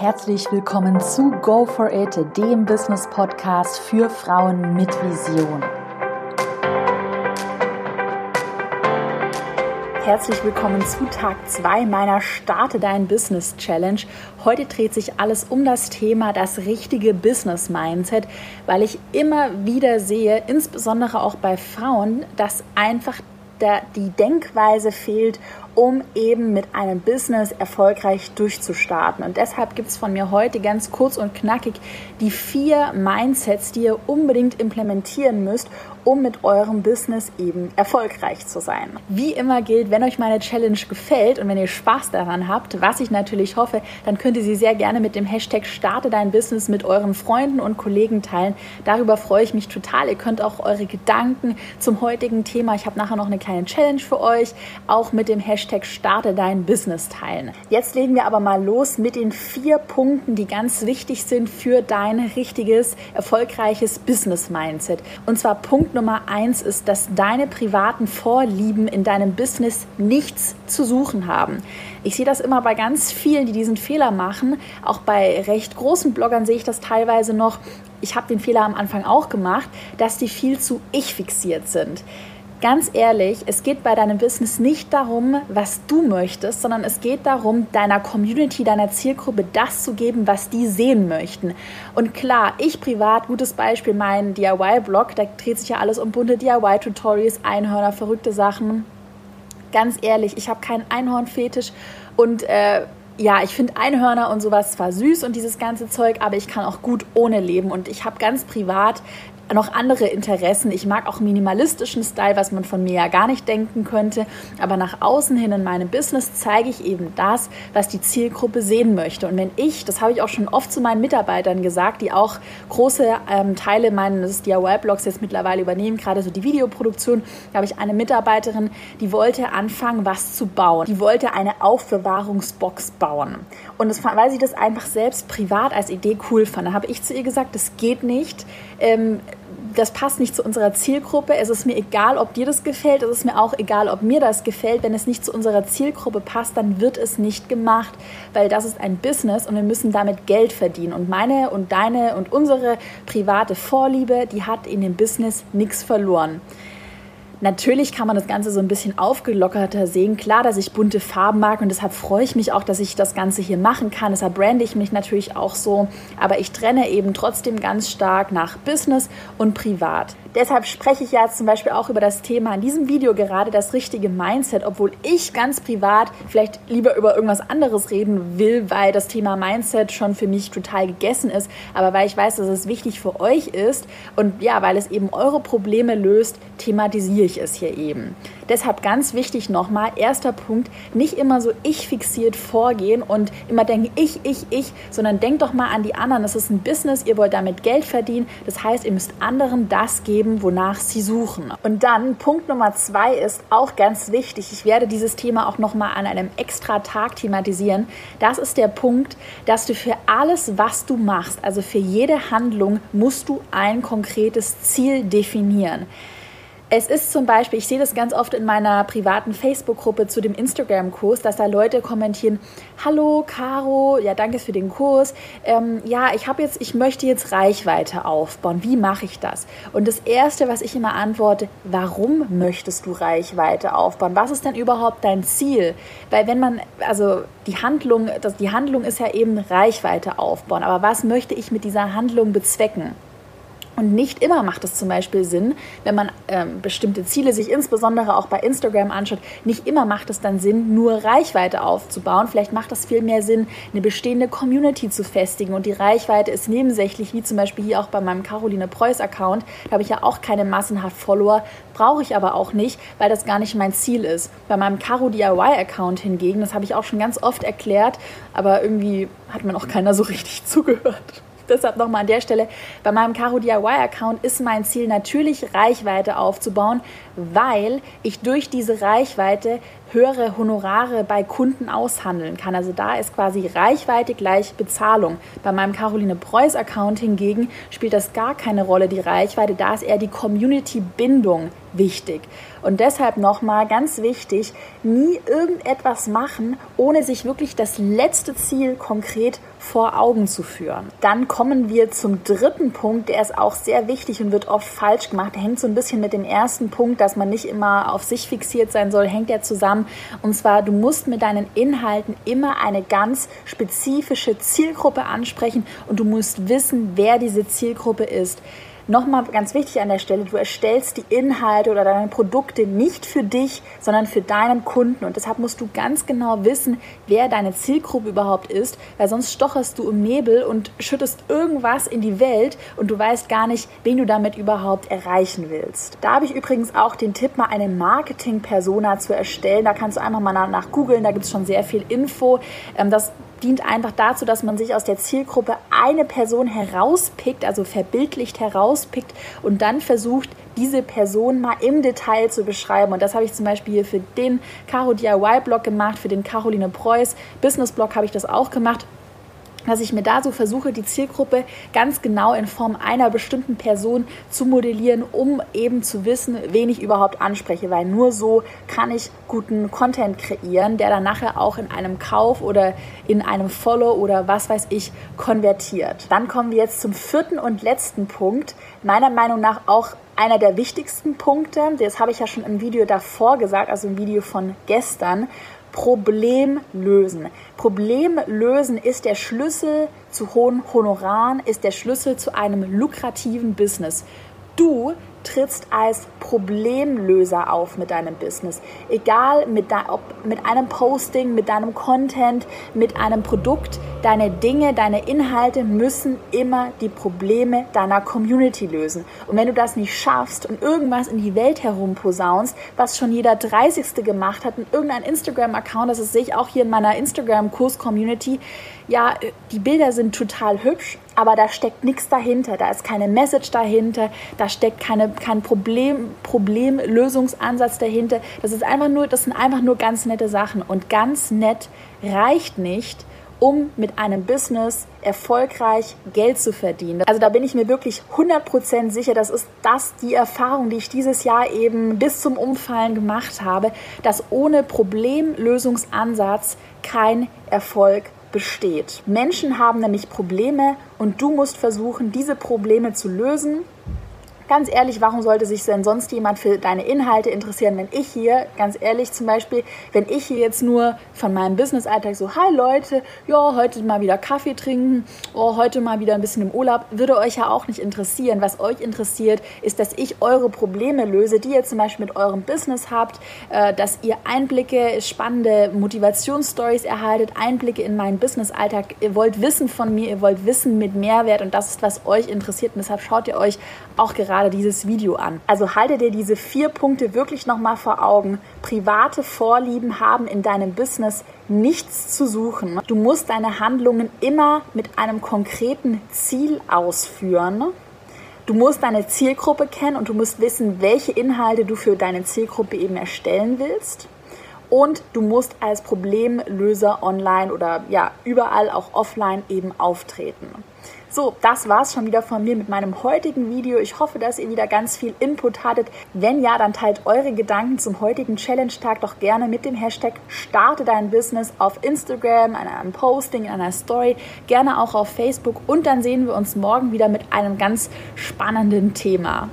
Herzlich willkommen zu Go for It, dem Business Podcast für Frauen mit Vision. Herzlich willkommen zu Tag 2 meiner Starte dein Business Challenge. Heute dreht sich alles um das Thema das richtige Business Mindset, weil ich immer wieder sehe, insbesondere auch bei Frauen, dass einfach die Denkweise fehlt, um eben mit einem Business erfolgreich durchzustarten. Und deshalb gibt es von mir heute ganz kurz und knackig die vier Mindsets, die ihr unbedingt implementieren müsst, um mit eurem Business eben erfolgreich zu sein. Wie immer gilt, wenn euch meine Challenge gefällt und wenn ihr Spaß daran habt, was ich natürlich hoffe, dann könnt ihr sie sehr gerne mit dem Hashtag Starte dein Business mit euren Freunden und Kollegen teilen. Darüber freue ich mich total. Ihr könnt auch eure Gedanken zum heutigen Thema, ich habe nachher noch eine kleine Challenge für euch, auch mit dem Hashtag Hashtag Starte dein Business teilen. Jetzt legen wir aber mal los mit den vier Punkten, die ganz wichtig sind für dein richtiges, erfolgreiches Business Mindset. Und zwar Punkt Nummer eins ist, dass deine privaten Vorlieben in deinem Business nichts zu suchen haben. Ich sehe das immer bei ganz vielen, die diesen Fehler machen. Auch bei recht großen Bloggern sehe ich das teilweise noch. Ich habe den Fehler am Anfang auch gemacht, dass die viel zu ich fixiert sind. Ganz ehrlich, es geht bei deinem Business nicht darum, was du möchtest, sondern es geht darum, deiner Community, deiner Zielgruppe das zu geben, was die sehen möchten. Und klar, ich privat, gutes Beispiel, mein DIY-Blog, da dreht sich ja alles um bunte DIY-Tutorials, Einhörner, verrückte Sachen. Ganz ehrlich, ich habe keinen Einhornfetisch und äh, ja, ich finde Einhörner und sowas zwar süß und dieses ganze Zeug, aber ich kann auch gut ohne leben. Und ich habe ganz privat noch andere Interessen. Ich mag auch minimalistischen Style, was man von mir ja gar nicht denken könnte. Aber nach außen hin in meinem Business zeige ich eben das, was die Zielgruppe sehen möchte. Und wenn ich, das habe ich auch schon oft zu meinen Mitarbeitern gesagt, die auch große ähm, Teile meines DIY-Blogs jetzt mittlerweile übernehmen, gerade so die Videoproduktion, da habe ich eine Mitarbeiterin, die wollte anfangen, was zu bauen. Die wollte eine Aufbewahrungsbox bauen. Und das, weil sie das einfach selbst privat als Idee cool fand, da habe ich zu ihr gesagt, das geht nicht. Ähm, das passt nicht zu unserer Zielgruppe. Es ist mir egal, ob dir das gefällt. Es ist mir auch egal, ob mir das gefällt. Wenn es nicht zu unserer Zielgruppe passt, dann wird es nicht gemacht, weil das ist ein Business und wir müssen damit Geld verdienen. Und meine und deine und unsere private Vorliebe, die hat in dem Business nichts verloren. Natürlich kann man das Ganze so ein bisschen aufgelockerter sehen. Klar, dass ich bunte Farben mag und deshalb freue ich mich auch, dass ich das Ganze hier machen kann. Deshalb brande ich mich natürlich auch so. Aber ich trenne eben trotzdem ganz stark nach Business und Privat. Deshalb spreche ich ja zum Beispiel auch über das Thema in diesem Video gerade das richtige Mindset, obwohl ich ganz privat vielleicht lieber über irgendwas anderes reden will, weil das Thema Mindset schon für mich total gegessen ist, aber weil ich weiß, dass es wichtig für euch ist und ja, weil es eben eure Probleme löst, thematisiere ich es hier eben. Deshalb ganz wichtig nochmal, erster Punkt, nicht immer so ich fixiert vorgehen und immer denken, ich, ich, ich, sondern denkt doch mal an die anderen. Das ist ein Business, ihr wollt damit Geld verdienen. Das heißt, ihr müsst anderen das geben, wonach sie suchen. Und dann Punkt Nummer zwei ist auch ganz wichtig. Ich werde dieses Thema auch nochmal an einem extra Tag thematisieren. Das ist der Punkt, dass du für alles, was du machst, also für jede Handlung, musst du ein konkretes Ziel definieren. Es ist zum Beispiel, ich sehe das ganz oft in meiner privaten Facebook-Gruppe zu dem Instagram-Kurs, dass da Leute kommentieren: Hallo, Caro, ja, danke für den Kurs. Ähm, ja, ich habe jetzt, ich möchte jetzt Reichweite aufbauen. Wie mache ich das? Und das erste, was ich immer antworte: Warum möchtest du Reichweite aufbauen? Was ist denn überhaupt dein Ziel? Weil wenn man, also die Handlung, das, die Handlung ist ja eben Reichweite aufbauen. Aber was möchte ich mit dieser Handlung bezwecken? Und nicht immer macht es zum Beispiel Sinn, wenn man ähm, bestimmte Ziele sich insbesondere auch bei Instagram anschaut, nicht immer macht es dann Sinn, nur Reichweite aufzubauen. Vielleicht macht es viel mehr Sinn, eine bestehende Community zu festigen und die Reichweite ist nebensächlich, wie zum Beispiel hier auch bei meinem Caroline Preuß Account. Da habe ich ja auch keine massenhaft Follower, brauche ich aber auch nicht, weil das gar nicht mein Ziel ist. Bei meinem Caro DIY Account hingegen, das habe ich auch schon ganz oft erklärt, aber irgendwie hat mir noch keiner so richtig zugehört. Deshalb nochmal an der Stelle, bei meinem Caro DIY-Account ist mein Ziel natürlich Reichweite aufzubauen, weil ich durch diese Reichweite höhere Honorare bei Kunden aushandeln kann. Also da ist quasi Reichweite gleich Bezahlung. Bei meinem Caroline Preuß Account hingegen spielt das gar keine Rolle, die Reichweite. Da ist eher die Community-Bindung wichtig. Und deshalb nochmal ganz wichtig, nie irgendetwas machen, ohne sich wirklich das letzte Ziel konkret vor Augen zu führen. Dann kommen wir zum dritten Punkt, der ist auch sehr wichtig und wird oft falsch gemacht. Der hängt so ein bisschen mit dem ersten Punkt, dass man nicht immer auf sich fixiert sein soll, hängt ja zusammen. Und zwar, du musst mit deinen Inhalten immer eine ganz spezifische Zielgruppe ansprechen und du musst wissen, wer diese Zielgruppe ist. Nochmal ganz wichtig an der Stelle, du erstellst die Inhalte oder deine Produkte nicht für dich, sondern für deinen Kunden. Und deshalb musst du ganz genau wissen, wer deine Zielgruppe überhaupt ist, weil sonst stocherst du im Nebel und schüttest irgendwas in die Welt und du weißt gar nicht, wen du damit überhaupt erreichen willst. Da habe ich übrigens auch den Tipp, mal eine Marketing-Persona zu erstellen. Da kannst du einfach mal nach, googeln, da gibt es schon sehr viel Info. Ähm, das dient einfach dazu, dass man sich aus der Zielgruppe eine Person herauspickt, also verbildlicht herauspickt und dann versucht, diese Person mal im Detail zu beschreiben. Und das habe ich zum Beispiel für den Caro DIY Blog gemacht, für den Caroline Preuß Business Blog habe ich das auch gemacht dass ich mir da so versuche, die Zielgruppe ganz genau in Form einer bestimmten Person zu modellieren, um eben zu wissen, wen ich überhaupt anspreche, weil nur so kann ich guten Content kreieren, der dann nachher auch in einem Kauf oder in einem Follow oder was weiß ich konvertiert. Dann kommen wir jetzt zum vierten und letzten Punkt, meiner Meinung nach auch einer der wichtigsten Punkte, das habe ich ja schon im Video davor gesagt, also im Video von gestern, Problem lösen. Problem lösen ist der Schlüssel zu hohen Honoraren, ist der Schlüssel zu einem lukrativen Business. Du trittst als Problemlöser auf mit deinem Business. Egal mit, ob mit einem Posting, mit deinem Content, mit einem Produkt, deine Dinge, deine Inhalte müssen immer die Probleme deiner Community lösen. Und wenn du das nicht schaffst und irgendwas in die Welt herumposaunst, was schon jeder 30. gemacht hat, in irgendein Instagram-Account, das sehe ich auch hier in meiner Instagram-Kurs-Community, ja, die Bilder sind total hübsch, aber da steckt nichts dahinter, da ist keine Message dahinter, da steckt keine, kein Problem, Problemlösungsansatz dahinter. Das ist einfach nur, das sind einfach nur ganz nette Sachen und ganz nett reicht nicht, um mit einem Business erfolgreich Geld zu verdienen. Also da bin ich mir wirklich 100% sicher, das ist das die Erfahrung, die ich dieses Jahr eben bis zum Umfallen gemacht habe, dass ohne Problemlösungsansatz kein Erfolg besteht. Menschen haben nämlich Probleme und du musst versuchen, diese Probleme zu lösen ganz ehrlich, warum sollte sich denn sonst jemand für deine Inhalte interessieren, wenn ich hier, ganz ehrlich zum Beispiel, wenn ich hier jetzt nur von meinem Business-Alltag so, hi Leute, ja, heute mal wieder Kaffee trinken, oh, heute mal wieder ein bisschen im Urlaub, würde euch ja auch nicht interessieren. Was euch interessiert, ist, dass ich eure Probleme löse, die ihr zum Beispiel mit eurem Business habt, äh, dass ihr Einblicke, spannende Motivationsstories erhaltet, Einblicke in meinen Business-Alltag. Ihr wollt Wissen von mir, ihr wollt Wissen mit Mehrwert und das ist, was euch interessiert. Und deshalb schaut ihr euch auch gerade gerade dieses Video an. Also halte dir diese vier Punkte wirklich nochmal vor Augen. Private Vorlieben haben in deinem Business nichts zu suchen. Du musst deine Handlungen immer mit einem konkreten Ziel ausführen. Du musst deine Zielgruppe kennen und du musst wissen, welche Inhalte du für deine Zielgruppe eben erstellen willst. Und du musst als Problemlöser online oder ja, überall auch offline eben auftreten. So, das war's schon wieder von mir mit meinem heutigen Video. Ich hoffe, dass ihr wieder ganz viel Input hattet. Wenn ja, dann teilt eure Gedanken zum heutigen Challenge-Tag doch gerne mit dem Hashtag Starte dein Business auf Instagram, in einem Posting, in einer Story, gerne auch auf Facebook. Und dann sehen wir uns morgen wieder mit einem ganz spannenden Thema.